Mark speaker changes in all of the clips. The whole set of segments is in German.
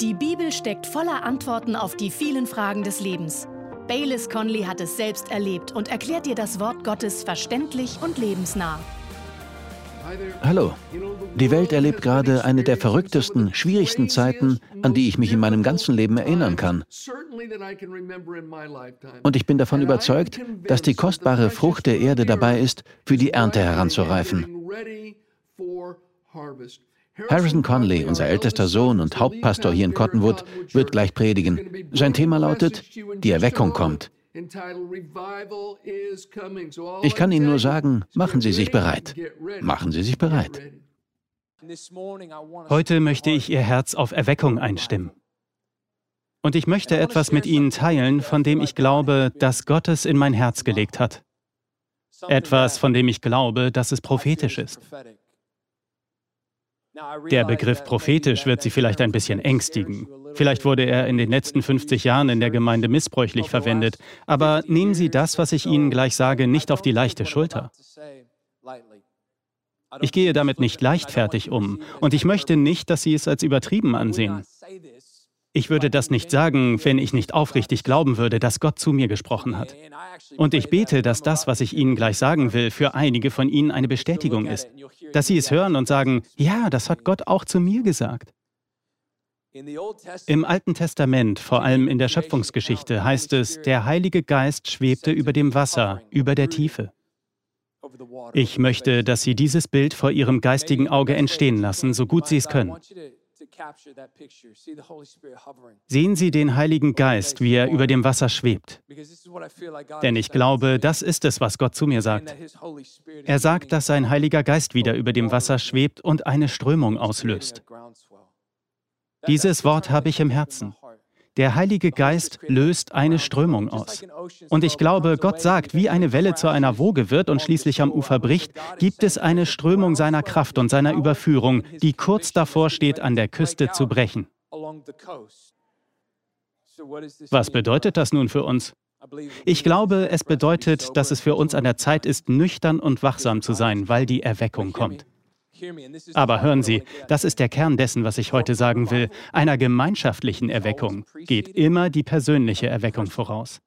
Speaker 1: Die Bibel steckt voller Antworten auf die vielen Fragen des Lebens. Baylis Conley hat es selbst erlebt und erklärt dir das Wort Gottes verständlich und lebensnah.
Speaker 2: Hallo. Die Welt erlebt gerade eine der verrücktesten, schwierigsten Zeiten, an die ich mich in meinem ganzen Leben erinnern kann. Und ich bin davon überzeugt, dass die kostbare Frucht der Erde dabei ist, für die Ernte heranzureifen. Harrison Conley, unser ältester Sohn und Hauptpastor hier in Cottonwood, wird gleich predigen. Sein Thema lautet, die Erweckung kommt. Ich kann Ihnen nur sagen, machen Sie sich bereit. Machen Sie sich bereit.
Speaker 3: Heute möchte ich Ihr Herz auf Erweckung einstimmen. Und ich möchte etwas mit Ihnen teilen, von dem ich glaube, dass Gott es in mein Herz gelegt hat. Etwas, von dem ich glaube, dass es prophetisch ist. Der Begriff prophetisch wird Sie vielleicht ein bisschen ängstigen. Vielleicht wurde er in den letzten 50 Jahren in der Gemeinde missbräuchlich verwendet. Aber nehmen Sie das, was ich Ihnen gleich sage, nicht auf die leichte Schulter. Ich gehe damit nicht leichtfertig um und ich möchte nicht, dass Sie es als übertrieben ansehen. Ich würde das nicht sagen, wenn ich nicht aufrichtig glauben würde, dass Gott zu mir gesprochen hat. Und ich bete, dass das, was ich Ihnen gleich sagen will, für einige von Ihnen eine Bestätigung ist. Dass Sie es hören und sagen, ja, das hat Gott auch zu mir gesagt. Im Alten Testament, vor allem in der Schöpfungsgeschichte, heißt es, der Heilige Geist schwebte über dem Wasser, über der Tiefe. Ich möchte, dass Sie dieses Bild vor Ihrem geistigen Auge entstehen lassen, so gut Sie es können. Sehen Sie den Heiligen Geist, wie er über dem Wasser schwebt. Denn ich glaube, das ist es, was Gott zu mir sagt. Er sagt, dass sein Heiliger Geist wieder über dem Wasser schwebt und eine Strömung auslöst. Dieses Wort habe ich im Herzen. Der Heilige Geist löst eine Strömung aus. Und ich glaube, Gott sagt, wie eine Welle zu einer Woge wird und schließlich am Ufer bricht, gibt es eine Strömung seiner Kraft und seiner Überführung, die kurz davor steht, an der Küste zu brechen. Was bedeutet das nun für uns? Ich glaube, es bedeutet, dass es für uns an der Zeit ist, nüchtern und wachsam zu sein, weil die Erweckung kommt. Aber hören Sie, das ist der Kern dessen, was ich heute sagen will. Einer gemeinschaftlichen Erweckung geht immer die persönliche Erweckung voraus.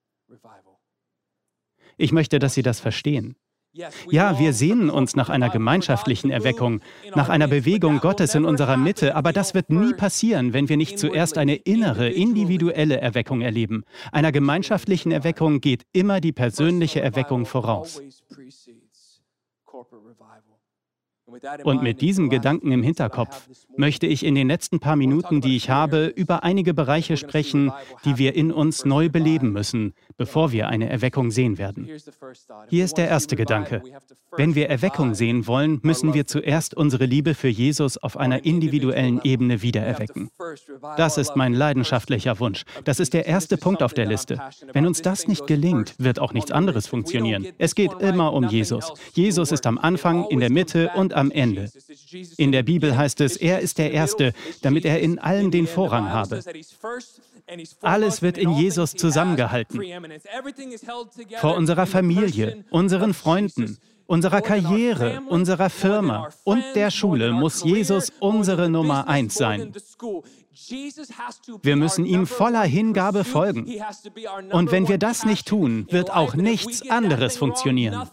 Speaker 3: Ich möchte, dass Sie das verstehen. Ja, wir sehnen uns nach einer gemeinschaftlichen Erweckung, nach einer Bewegung Gottes in unserer Mitte, aber das wird nie passieren, wenn wir nicht zuerst eine innere, individuelle Erweckung erleben. Einer gemeinschaftlichen Erweckung geht immer die persönliche Erweckung voraus. Und mit diesem Gedanken im Hinterkopf möchte ich in den letzten paar Minuten, die ich habe, über einige Bereiche sprechen, die wir in uns neu beleben müssen, bevor wir eine Erweckung sehen werden. Hier ist der erste Gedanke. Wenn wir Erweckung sehen wollen, müssen wir zuerst unsere Liebe für Jesus auf einer individuellen Ebene wiedererwecken. Das ist mein leidenschaftlicher Wunsch. Das ist der erste Punkt auf der Liste. Wenn uns das nicht gelingt, wird auch nichts anderes funktionieren. Es geht immer um Jesus. Jesus ist am Anfang, in der Mitte und am Ende. In der Bibel heißt es, er ist der Erste, damit er in allen den Vorrang habe. Alles wird in Jesus zusammengehalten. Vor unserer Familie, unseren Freunden, unserer Karriere, unserer Firma und der Schule muss Jesus unsere Nummer eins sein. Wir müssen ihm voller Hingabe folgen. Und wenn wir das nicht tun, wird auch nichts anderes funktionieren.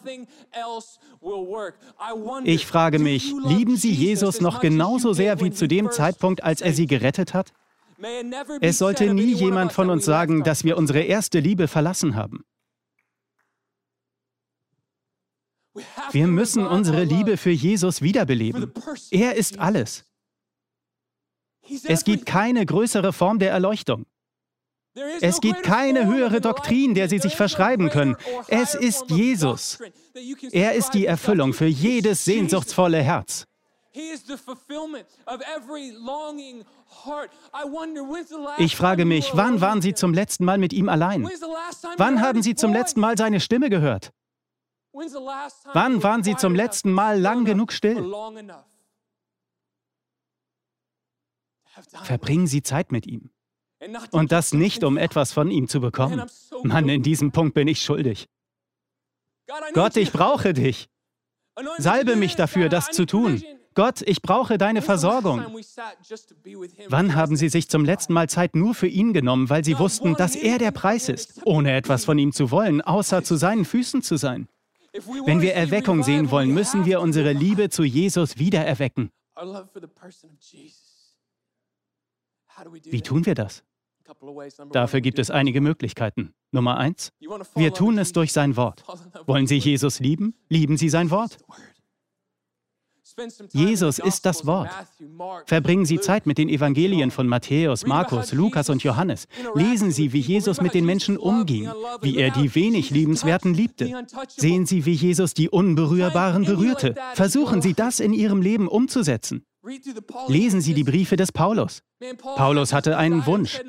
Speaker 3: Ich frage mich, lieben Sie Jesus noch genauso sehr wie zu dem Zeitpunkt, als er Sie gerettet hat? Es sollte nie jemand von uns sagen, dass wir unsere erste Liebe verlassen haben. Wir müssen unsere Liebe für Jesus wiederbeleben. Er ist alles. Es gibt keine größere Form der Erleuchtung. Es gibt keine höhere Doktrin, der Sie sich verschreiben können. Es ist Jesus. Er ist die Erfüllung für jedes sehnsuchtsvolle Herz. Ich frage mich, wann waren Sie zum letzten Mal mit ihm allein? Wann haben Sie zum letzten Mal seine Stimme gehört? Wann waren Sie zum letzten Mal lang genug still? Verbringen Sie Zeit mit ihm. Und das nicht, um etwas von ihm zu bekommen. Mann, in diesem Punkt bin ich schuldig. Gott, ich brauche dich. Salbe mich dafür, das zu tun. Gott, ich brauche deine Versorgung. Wann haben Sie sich zum letzten Mal Zeit nur für ihn genommen, weil Sie wussten, dass er der Preis ist, ohne etwas von ihm zu wollen, außer zu seinen Füßen zu sein? Wenn wir Erweckung sehen wollen, müssen wir unsere Liebe zu Jesus wiedererwecken. Wie tun wir das? Dafür gibt es einige Möglichkeiten. Nummer eins, wir tun es durch sein Wort. Wollen Sie Jesus lieben? Lieben Sie sein Wort. Jesus ist das Wort. Verbringen Sie Zeit mit den Evangelien von Matthäus, Markus, Lukas und Johannes. Lesen Sie, wie Jesus mit den Menschen umging, wie er die wenig Liebenswerten liebte. Sehen Sie, wie Jesus die Unberührbaren berührte. Versuchen Sie das in Ihrem Leben umzusetzen. Lesen Sie die Briefe des Paulus. Paulus hatte einen Wunsch.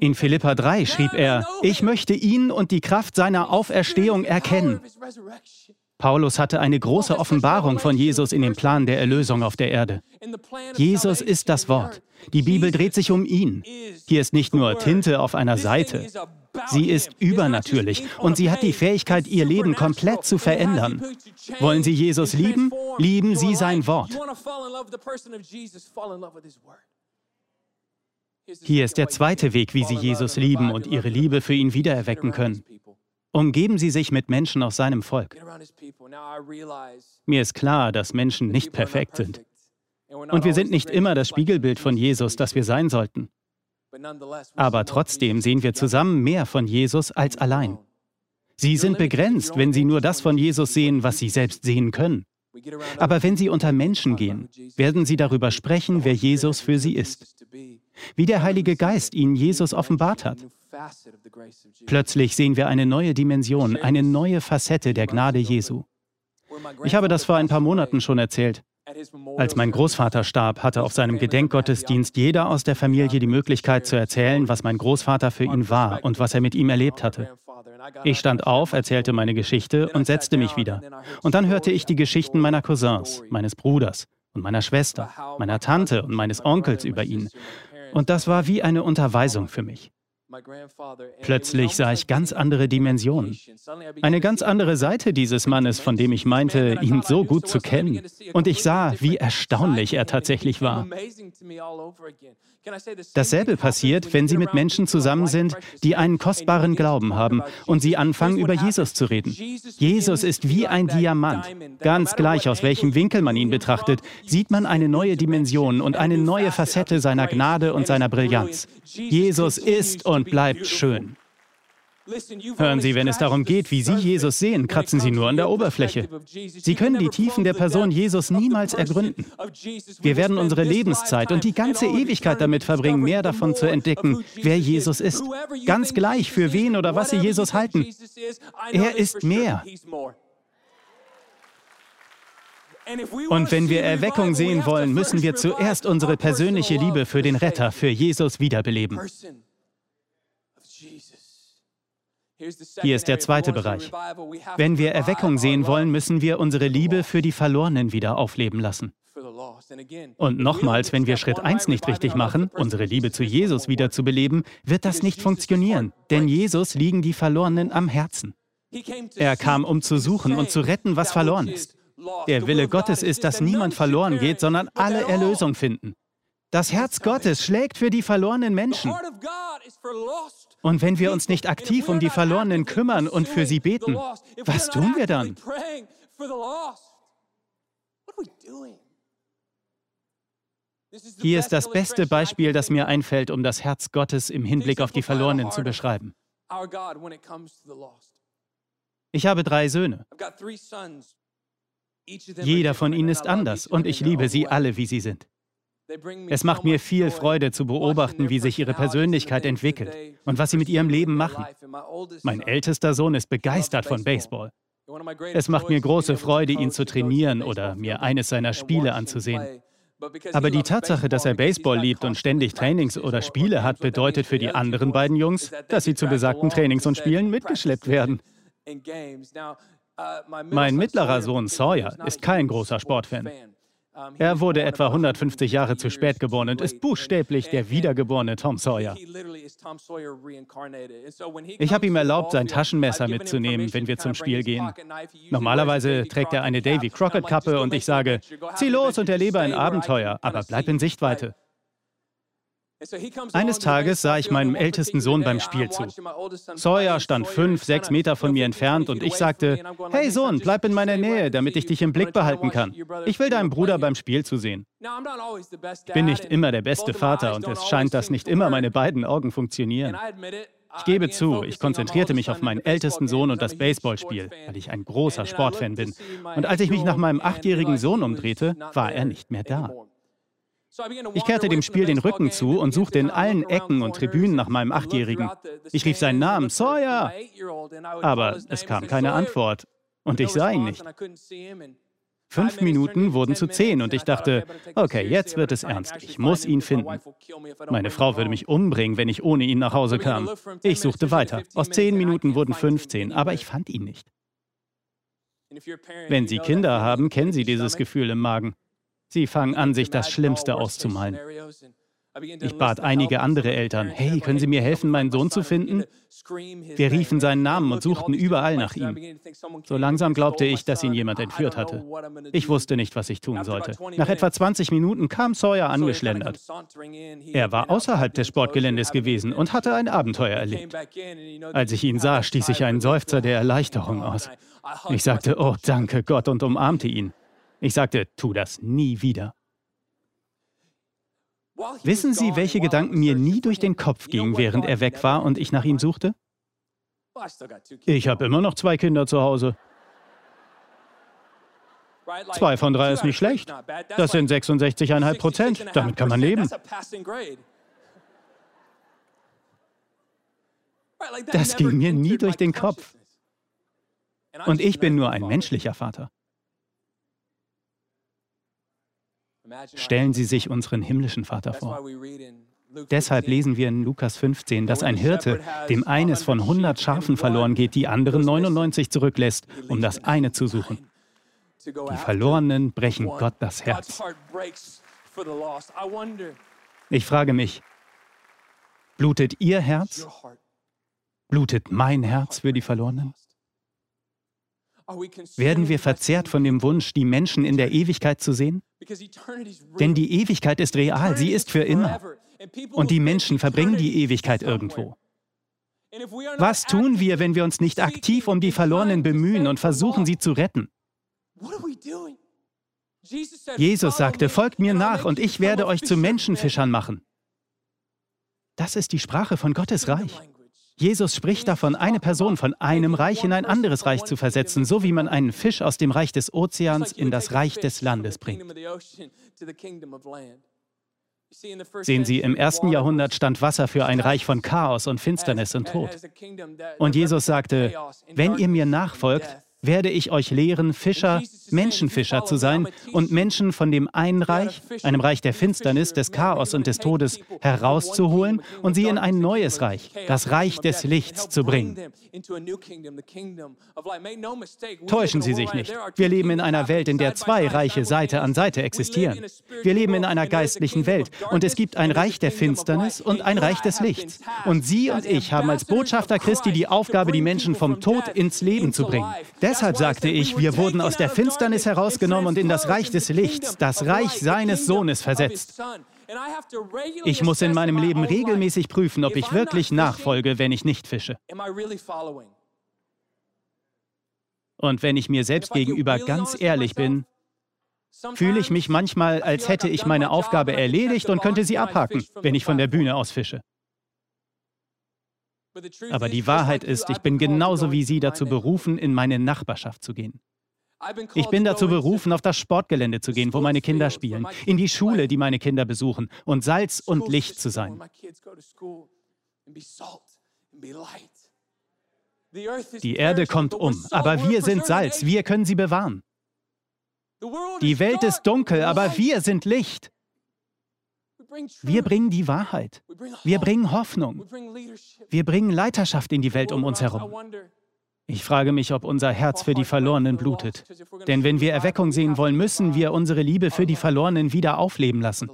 Speaker 3: In Philippa 3 schrieb er, ich möchte ihn und die Kraft seiner Auferstehung erkennen. Paulus hatte eine große Offenbarung von Jesus in dem Plan der Erlösung auf der Erde. Jesus ist das Wort. Die Bibel dreht sich um ihn. Hier ist nicht nur Tinte auf einer Seite. Sie ist übernatürlich und sie hat die Fähigkeit, ihr Leben komplett zu verändern. Wollen Sie Jesus lieben? Lieben Sie sein Wort. Hier ist der zweite Weg, wie Sie Jesus lieben und Ihre Liebe für ihn wiedererwecken können. Umgeben Sie sich mit Menschen aus seinem Volk. Mir ist klar, dass Menschen nicht perfekt sind. Und wir sind nicht immer das Spiegelbild von Jesus, das wir sein sollten. Aber trotzdem sehen wir zusammen mehr von Jesus als allein. Sie sind begrenzt, wenn Sie nur das von Jesus sehen, was Sie selbst sehen können. Aber wenn Sie unter Menschen gehen, werden Sie darüber sprechen, wer Jesus für Sie ist. Wie der Heilige Geist Ihnen Jesus offenbart hat. Plötzlich sehen wir eine neue Dimension, eine neue Facette der Gnade Jesu. Ich habe das vor ein paar Monaten schon erzählt. Als mein Großvater starb, hatte auf seinem Gedenkgottesdienst jeder aus der Familie die Möglichkeit zu erzählen, was mein Großvater für ihn war und was er mit ihm erlebt hatte. Ich stand auf, erzählte meine Geschichte und setzte mich wieder. Und dann hörte ich die Geschichten meiner Cousins, meines Bruders und meiner Schwester, meiner Tante und meines Onkels über ihn. Und das war wie eine Unterweisung für mich. Plötzlich sah ich ganz andere Dimensionen. Eine ganz andere Seite dieses Mannes, von dem ich meinte, ihn so gut zu kennen. Und ich sah, wie erstaunlich er tatsächlich war. Dasselbe passiert, wenn Sie mit Menschen zusammen sind, die einen kostbaren Glauben haben und Sie anfangen, über Jesus zu reden. Jesus ist wie ein Diamant. Ganz gleich, aus welchem Winkel man ihn betrachtet, sieht man eine neue Dimension und eine neue Facette seiner Gnade und seiner Brillanz. Jesus ist und bleibt schön. Hören Sie, wenn es darum geht, wie Sie Jesus sehen, kratzen Sie nur an der Oberfläche. Sie können die Tiefen der Person Jesus niemals ergründen. Wir werden unsere Lebenszeit und die ganze Ewigkeit damit verbringen, mehr davon zu entdecken, wer Jesus ist. Ganz gleich, für wen oder was Sie Jesus halten. Er ist mehr. Und wenn wir Erweckung sehen wollen, müssen wir zuerst unsere persönliche Liebe für den Retter, für Jesus wiederbeleben. Hier ist der zweite Bereich. Wenn wir Erweckung sehen wollen, müssen wir unsere Liebe für die Verlorenen wieder aufleben lassen. Und nochmals, wenn wir Schritt 1 nicht richtig machen, unsere Liebe zu Jesus wieder zu beleben, wird das nicht funktionieren, denn Jesus liegen die Verlorenen am Herzen. Er kam, um zu suchen und zu retten, was verloren ist. Der Wille Gottes ist, dass niemand verloren geht, sondern alle Erlösung finden. Das Herz Gottes schlägt für die verlorenen Menschen. Und wenn wir uns nicht aktiv um die Verlorenen kümmern und für sie beten, was tun wir dann? Hier ist das beste Beispiel, das mir einfällt, um das Herz Gottes im Hinblick auf die Verlorenen zu beschreiben. Ich habe drei Söhne. Jeder von ihnen ist anders und ich liebe sie alle, wie sie sind. Es macht mir viel Freude zu beobachten, wie sich ihre Persönlichkeit entwickelt und was sie mit ihrem Leben machen. Mein ältester Sohn ist begeistert von Baseball. Es macht mir große Freude, ihn zu trainieren oder mir eines seiner Spiele anzusehen. Aber die Tatsache, dass er Baseball liebt und ständig Trainings oder Spiele hat, bedeutet für die anderen beiden Jungs, dass sie zu besagten Trainings und Spielen mitgeschleppt werden. Mein mittlerer Sohn Sawyer ist kein großer Sportfan. Er wurde etwa 150 Jahre zu spät geboren und ist buchstäblich der wiedergeborene Tom Sawyer. Ich habe ihm erlaubt, sein Taschenmesser mitzunehmen, wenn wir zum Spiel gehen. Normalerweise trägt er eine Davy Crockett-Kappe und ich sage, zieh los und erlebe ein Abenteuer, aber bleib in Sichtweite. Eines Tages sah ich meinem ältesten Sohn beim Spiel zu. Sawyer stand fünf, sechs Meter von mir entfernt und ich sagte, hey Sohn, bleib in meiner Nähe, damit ich dich im Blick behalten kann. Ich will deinem Bruder beim Spiel zusehen. Ich bin nicht immer der beste Vater und es scheint, dass nicht immer meine beiden Augen funktionieren. Ich gebe zu, ich konzentrierte mich auf meinen ältesten Sohn und das Baseballspiel, weil ich ein großer Sportfan bin. Und als ich mich nach meinem achtjährigen Sohn umdrehte, war er nicht mehr da. Ich kehrte dem Spiel den Rücken zu und suchte in allen Ecken und Tribünen nach meinem Achtjährigen. Ich rief seinen Namen, Sawyer! Aber es kam keine Antwort und ich sah ihn nicht. Fünf Minuten wurden zu zehn und ich dachte, okay, jetzt wird es ernst. Ich muss ihn finden. Meine Frau würde mich umbringen, wenn ich ohne ihn nach Hause kam. Ich suchte weiter. Aus zehn Minuten wurden 15, aber ich fand ihn nicht. Wenn Sie Kinder haben, kennen Sie dieses Gefühl im Magen. Sie fangen an, sich das Schlimmste auszumalen. Ich bat einige andere Eltern, hey, können Sie mir helfen, meinen Sohn zu finden? Wir riefen seinen Namen und suchten überall nach ihm. So langsam glaubte ich, dass ihn jemand entführt hatte. Ich wusste nicht, was ich tun sollte. Nach etwa 20 Minuten kam Sawyer angeschlendert. Er war außerhalb des Sportgeländes gewesen und hatte ein Abenteuer erlebt. Als ich ihn sah, stieß ich einen Seufzer der Erleichterung aus. Ich sagte, oh danke Gott und umarmte ihn. Ich sagte, tu das nie wieder. Wissen Sie, welche Gedanken mir nie durch den Kopf gingen, während er weg war und ich nach ihm suchte? Ich habe immer noch zwei Kinder zu Hause. Zwei von drei ist nicht schlecht. Das sind 66,5 Prozent. Damit kann man leben. Das ging mir nie durch den Kopf. Und ich bin nur ein menschlicher Vater. Stellen Sie sich unseren himmlischen Vater vor. Deshalb lesen wir in Lukas 15, dass ein Hirte dem eines von 100 Schafen verloren geht, die anderen 99 zurücklässt, um das eine zu suchen. Die Verlorenen brechen Gott das Herz. Ich frage mich, blutet Ihr Herz? Blutet mein Herz für die Verlorenen? Werden wir verzehrt von dem Wunsch, die Menschen in der Ewigkeit zu sehen? Denn die Ewigkeit ist real, sie ist für immer. Und die Menschen verbringen die Ewigkeit irgendwo. Was tun wir, wenn wir uns nicht aktiv um die Verlorenen bemühen und versuchen, sie zu retten? Jesus sagte, folgt mir nach und ich werde euch zu Menschenfischern machen. Das ist die Sprache von Gottes Reich. Jesus spricht davon, eine Person von einem Reich in ein anderes Reich zu versetzen, so wie man einen Fisch aus dem Reich des Ozeans in das Reich des Landes bringt. Sehen Sie, im ersten Jahrhundert stand Wasser für ein Reich von Chaos und Finsternis und Tod. Und Jesus sagte, wenn ihr mir nachfolgt, werde ich euch lehren, Fischer, Menschenfischer zu sein und Menschen von dem einen Reich, einem Reich der Finsternis, des Chaos und des Todes, herauszuholen und sie in ein neues Reich, das Reich des Lichts zu bringen. Täuschen Sie sich nicht. Wir leben in einer Welt, in der zwei Reiche Seite an Seite existieren. Wir leben in einer geistlichen Welt und es gibt ein Reich der Finsternis und ein Reich des Lichts. Und Sie und ich haben als Botschafter Christi die Aufgabe, die Menschen vom Tod ins Leben zu bringen. Deshalb sagte ich, wir wurden aus der Finsternis herausgenommen und in das Reich des Lichts, das Reich seines Sohnes versetzt. Ich muss in meinem Leben regelmäßig prüfen, ob ich wirklich nachfolge, wenn ich nicht fische. Und wenn ich mir selbst gegenüber ganz ehrlich bin, fühle ich mich manchmal, als hätte ich meine Aufgabe erledigt und könnte sie abhaken, wenn ich von der Bühne aus fische. Aber die Wahrheit ist, ich bin genauso wie Sie dazu berufen, in meine Nachbarschaft zu gehen. Ich bin dazu berufen, auf das Sportgelände zu gehen, wo meine Kinder spielen, in die Schule, die meine Kinder besuchen, und Salz und Licht zu sein. Die Erde kommt um, aber wir sind Salz, wir können sie bewahren. Die Welt ist dunkel, aber wir sind Licht. Wir bringen die Wahrheit. Wir bringen Hoffnung. Wir bringen Leiterschaft in die Welt um uns herum. Ich frage mich, ob unser Herz für die Verlorenen blutet. Denn wenn wir Erweckung sehen wollen, müssen wir unsere Liebe für die Verlorenen wieder aufleben lassen.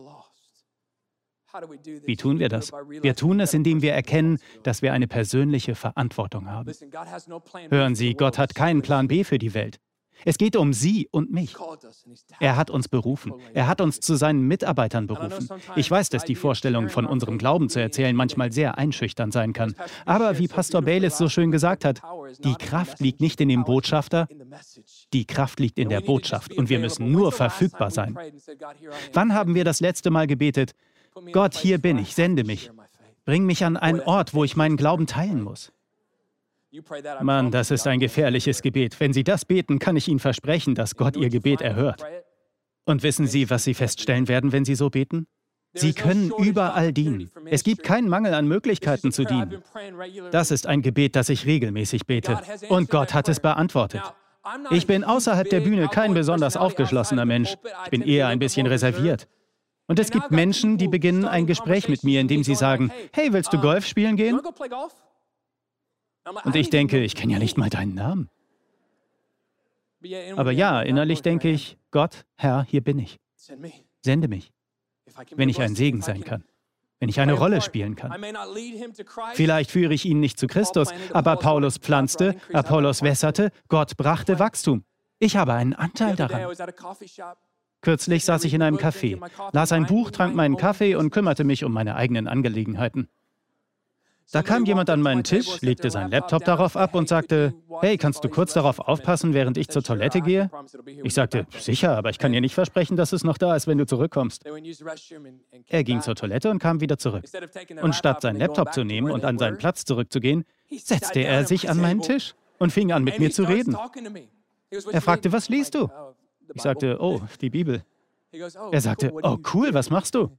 Speaker 3: Wie tun wir das? Wir tun es, indem wir erkennen, dass wir eine persönliche Verantwortung haben. Hören Sie, Gott hat keinen Plan B für die Welt. Es geht um Sie und mich. Er hat uns berufen. Er hat uns zu seinen Mitarbeitern berufen. Ich weiß, dass die Vorstellung, von unserem Glauben zu erzählen, manchmal sehr einschüchtern sein kann. Aber wie Pastor Baylis so schön gesagt hat, die Kraft liegt nicht in dem Botschafter, die Kraft liegt in der Botschaft und wir müssen nur verfügbar sein. Wann haben wir das letzte Mal gebetet, Gott, hier bin ich, sende mich. Bring mich an einen Ort, wo ich meinen Glauben teilen muss. Mann, das ist ein gefährliches Gebet. Wenn Sie das beten, kann ich Ihnen versprechen, dass Gott Ihr Gebet erhört. Und wissen Sie, was Sie feststellen werden, wenn Sie so beten? Sie können überall dienen. Es gibt keinen Mangel an Möglichkeiten zu dienen. Das ist ein Gebet, das ich regelmäßig bete. Und Gott hat es beantwortet. Ich bin außerhalb der Bühne kein besonders aufgeschlossener Mensch. Ich bin eher ein bisschen reserviert. Und es gibt Menschen, die beginnen ein Gespräch mit mir, indem sie sagen, hey, willst du Golf spielen gehen? Und ich denke, ich kenne ja nicht mal deinen Namen. Aber ja, innerlich denke ich, Gott, Herr, hier bin ich. Sende mich, wenn ich ein Segen sein kann, wenn ich eine Rolle spielen kann. Vielleicht führe ich ihn nicht zu Christus, aber Paulus pflanzte, Apollos wässerte, Gott brachte Wachstum. Ich habe einen Anteil daran. Kürzlich saß ich in einem Café, las ein Buch, trank meinen Kaffee und kümmerte mich um meine eigenen Angelegenheiten. Da kam jemand an meinen Tisch, legte seinen Laptop darauf ab und sagte, hey, kannst du kurz darauf aufpassen, während ich zur Toilette gehe? Ich sagte, sicher, aber ich kann dir nicht versprechen, dass es noch da ist, wenn du zurückkommst. Er ging zur Toilette und kam wieder zurück. Und statt seinen Laptop zu nehmen und an seinen Platz zurückzugehen, setzte er sich an meinen Tisch und fing an, mit mir zu reden. Er fragte, was liest du? Ich sagte, oh, die Bibel. Er sagte, oh cool, was machst du?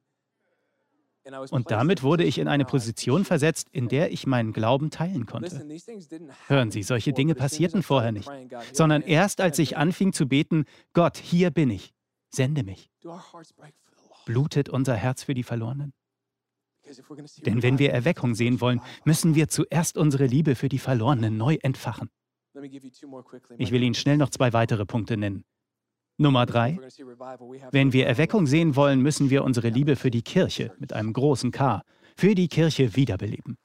Speaker 3: Und damit wurde ich in eine Position versetzt, in der ich meinen Glauben teilen konnte. Hören Sie, solche Dinge passierten vorher nicht, sondern erst als ich anfing zu beten, Gott, hier bin ich, sende mich. Blutet unser Herz für die Verlorenen? Denn wenn wir Erweckung sehen wollen, müssen wir zuerst unsere Liebe für die Verlorenen neu entfachen. Ich will Ihnen schnell noch zwei weitere Punkte nennen. Nummer drei. Wenn wir Erweckung sehen wollen, müssen wir unsere Liebe für die Kirche mit einem großen K, für die Kirche wiederbeleben.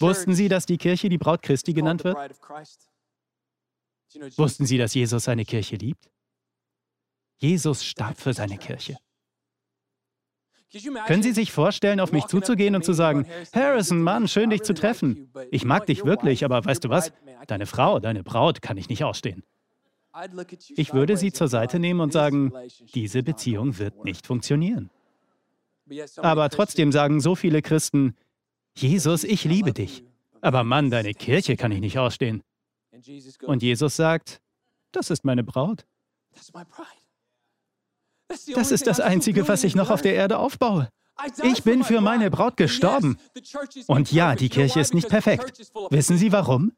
Speaker 3: Wussten Sie, dass die Kirche die Braut Christi genannt wird? Wussten Sie, dass Jesus seine Kirche liebt? Jesus starb für seine Kirche. Können Sie sich vorstellen, auf mich zuzugehen und zu sagen, Harrison, Mann, schön dich zu treffen. Ich mag dich wirklich, aber weißt du was? Deine Frau, deine Braut kann ich nicht ausstehen. Ich würde sie zur Seite nehmen und sagen, diese Beziehung wird nicht funktionieren. Aber trotzdem sagen so viele Christen, Jesus, ich liebe dich. Aber Mann, deine Kirche kann ich nicht ausstehen. Und Jesus sagt, das ist meine Braut. Das ist das Einzige, was ich noch auf der Erde aufbaue. Ich bin für meine Braut gestorben. Und ja, die Kirche ist nicht perfekt. Wissen Sie warum?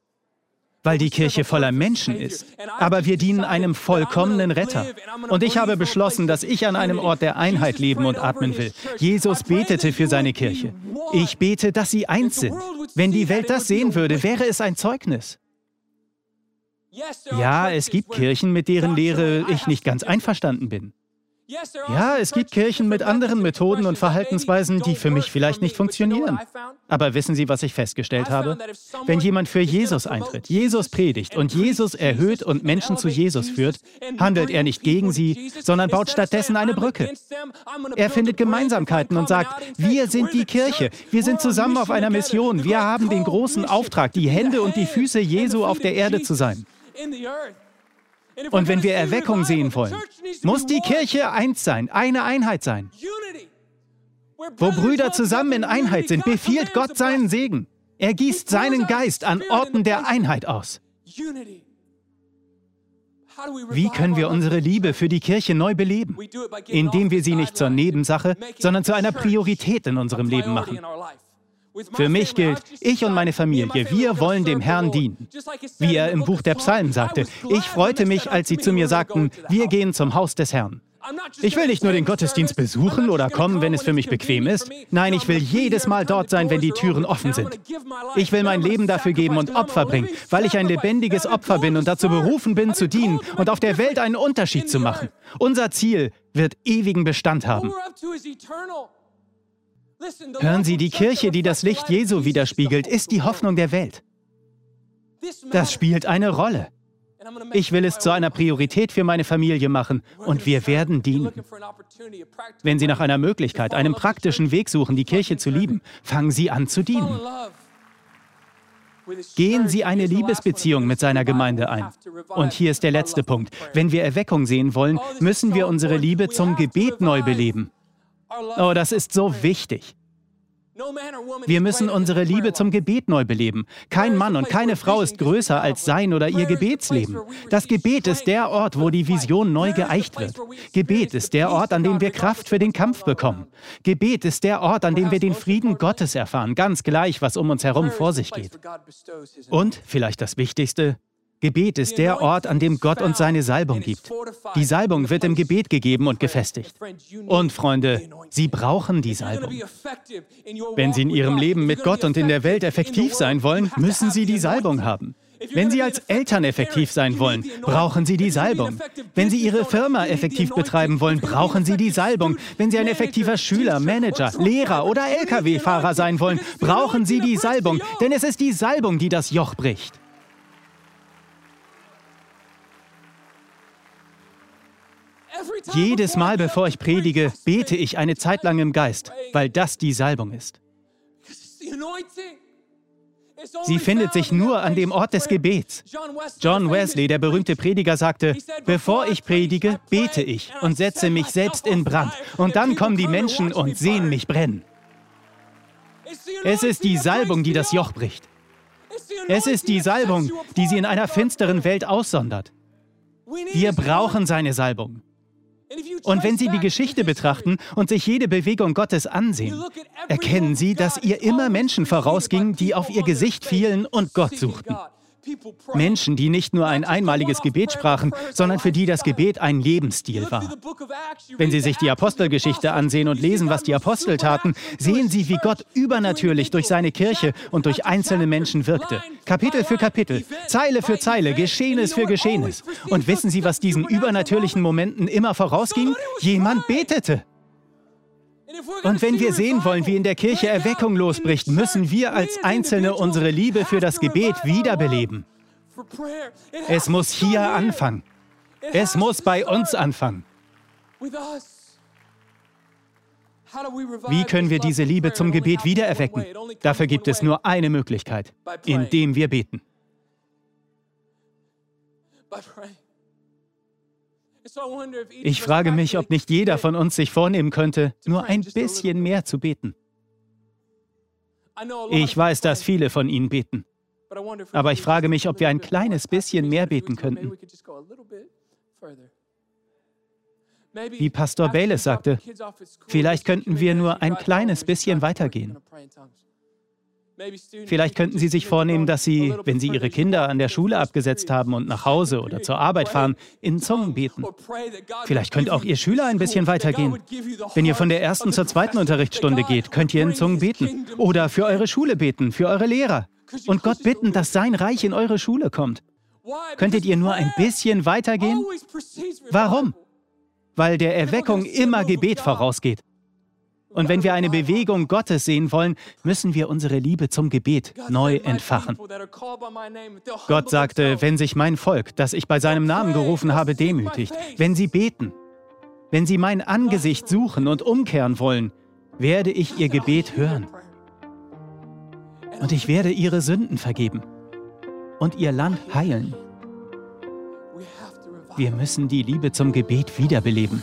Speaker 3: Weil die Kirche voller Menschen ist. Aber wir dienen einem vollkommenen Retter. Und ich habe beschlossen, dass ich an einem Ort der Einheit leben und atmen will. Jesus betete für seine Kirche. Ich bete, dass sie eins sind. Wenn die Welt das sehen würde, wäre es ein Zeugnis. Ja, es gibt Kirchen, mit deren Lehre ich nicht ganz einverstanden bin. Ja, es gibt Kirchen mit anderen Methoden und Verhaltensweisen, die für mich vielleicht nicht funktionieren. Aber wissen Sie, was ich festgestellt habe? Wenn jemand für Jesus eintritt, Jesus predigt und Jesus erhöht und Menschen zu Jesus führt, handelt er nicht gegen sie, sondern baut stattdessen eine Brücke. Er findet Gemeinsamkeiten und sagt, wir sind die Kirche, wir sind zusammen auf einer Mission, wir haben den großen Auftrag, die Hände und die Füße Jesu auf der Erde zu sein. Und wenn wir Erweckung sehen wollen, muss die Kirche eins sein, eine Einheit sein. Wo Brüder zusammen in Einheit sind, befiehlt Gott seinen Segen. Er gießt seinen Geist an Orten der Einheit aus. Wie können wir unsere Liebe für die Kirche neu beleben? Indem wir sie nicht zur Nebensache, sondern zu einer Priorität in unserem Leben machen. Für mich gilt, ich und meine Familie, wir wollen dem Herrn dienen. Wie er im Buch der Psalmen sagte, ich freute mich, als sie zu mir sagten, wir gehen zum Haus des Herrn. Ich will nicht nur den Gottesdienst besuchen oder kommen, wenn es für mich bequem ist. Nein, ich will jedes Mal dort sein, wenn die Türen offen sind. Ich will mein Leben dafür geben und Opfer bringen, weil ich ein lebendiges Opfer bin und dazu berufen bin, zu dienen und auf der Welt einen Unterschied zu machen. Unser Ziel wird ewigen Bestand haben. Hören Sie, die Kirche, die das Licht Jesu widerspiegelt, ist die Hoffnung der Welt. Das spielt eine Rolle. Ich will es zu einer Priorität für meine Familie machen und wir werden dienen. Wenn Sie nach einer Möglichkeit, einem praktischen Weg suchen, die Kirche zu lieben, fangen Sie an zu dienen. Gehen Sie eine Liebesbeziehung mit seiner Gemeinde ein. Und hier ist der letzte Punkt. Wenn wir Erweckung sehen wollen, müssen wir unsere Liebe zum Gebet neu beleben. Oh, das ist so wichtig. Wir müssen unsere Liebe zum Gebet neu beleben. Kein Mann und keine Frau ist größer als sein oder ihr Gebetsleben. Das Gebet ist der Ort, wo die Vision neu geeicht wird. Gebet ist der Ort, an dem wir Kraft für den Kampf bekommen. Gebet ist der Ort, an dem wir den Frieden Gottes erfahren, ganz gleich, was um uns herum vor sich geht. Und, vielleicht das Wichtigste, Gebet ist der Ort, an dem Gott uns seine Salbung gibt. Die Salbung wird im Gebet gegeben und gefestigt. Und Freunde, Sie brauchen die Salbung. Wenn Sie in Ihrem Leben mit Gott und in der Welt effektiv sein wollen, müssen Sie die Salbung haben. Wenn Sie als Eltern effektiv sein wollen, brauchen Sie die Salbung. Wenn Sie Ihre Firma effektiv betreiben wollen, brauchen Sie die Salbung. Wenn Sie ein effektiver Schüler, Manager, Lehrer oder Lkw-Fahrer sein wollen, brauchen Sie die Salbung. Denn es ist die Salbung, die das Joch bricht. Jedes Mal, bevor ich predige, bete ich eine Zeit lang im Geist, weil das die Salbung ist. Sie findet sich nur an dem Ort des Gebets. John Wesley, der berühmte Prediger, sagte, bevor ich predige, bete ich und setze mich selbst in Brand. Und dann kommen die Menschen und sehen mich brennen. Es ist die Salbung, die das Joch bricht. Es ist die Salbung, die sie in einer finsteren Welt aussondert. Wir brauchen seine Salbung. Und wenn Sie die Geschichte betrachten und sich jede Bewegung Gottes ansehen, erkennen Sie, dass ihr immer Menschen vorausgingen, die auf ihr Gesicht fielen und Gott suchten. Menschen, die nicht nur ein einmaliges Gebet sprachen, sondern für die das Gebet ein Lebensstil war. Wenn Sie sich die Apostelgeschichte ansehen und lesen, was die Apostel taten, sehen Sie, wie Gott übernatürlich durch seine Kirche und durch einzelne Menschen wirkte. Kapitel für Kapitel, Zeile für Zeile, Geschehnis für Geschehnis. Und wissen Sie, was diesen übernatürlichen Momenten immer vorausging? Jemand betete. Und wenn wir sehen wollen, wie in der Kirche Erweckung losbricht, müssen wir als Einzelne unsere Liebe für das Gebet wiederbeleben. Es muss hier anfangen. Es muss bei uns anfangen. Wie können wir diese Liebe zum Gebet wiedererwecken? Dafür gibt es nur eine Möglichkeit, indem wir beten. Ich frage mich, ob nicht jeder von uns sich vornehmen könnte, nur ein bisschen mehr zu beten. Ich weiß, dass viele von Ihnen beten. Aber ich frage mich, ob wir ein kleines bisschen mehr beten könnten. Wie Pastor Bayless sagte, vielleicht könnten wir nur ein kleines bisschen weitergehen. Vielleicht könnten Sie sich vornehmen, dass Sie, wenn Sie Ihre Kinder an der Schule abgesetzt haben und nach Hause oder zur Arbeit fahren, in Zungen beten. Vielleicht könnte auch Ihr Schüler ein bisschen weitergehen. Wenn ihr von der ersten zur zweiten Unterrichtsstunde geht, könnt ihr in Zungen beten. Oder für eure Schule beten, für eure Lehrer. Und Gott bitten, dass sein Reich in eure Schule kommt. Könntet ihr nur ein bisschen weitergehen? Warum? Weil der Erweckung immer Gebet vorausgeht. Und wenn wir eine Bewegung Gottes sehen wollen, müssen wir unsere Liebe zum Gebet neu entfachen. Gott sagte, wenn sich mein Volk, das ich bei seinem Namen gerufen habe, demütigt, wenn sie beten, wenn sie mein Angesicht suchen und umkehren wollen, werde ich ihr Gebet hören. Und ich werde ihre Sünden vergeben und ihr Land heilen. Wir müssen die Liebe zum Gebet wiederbeleben.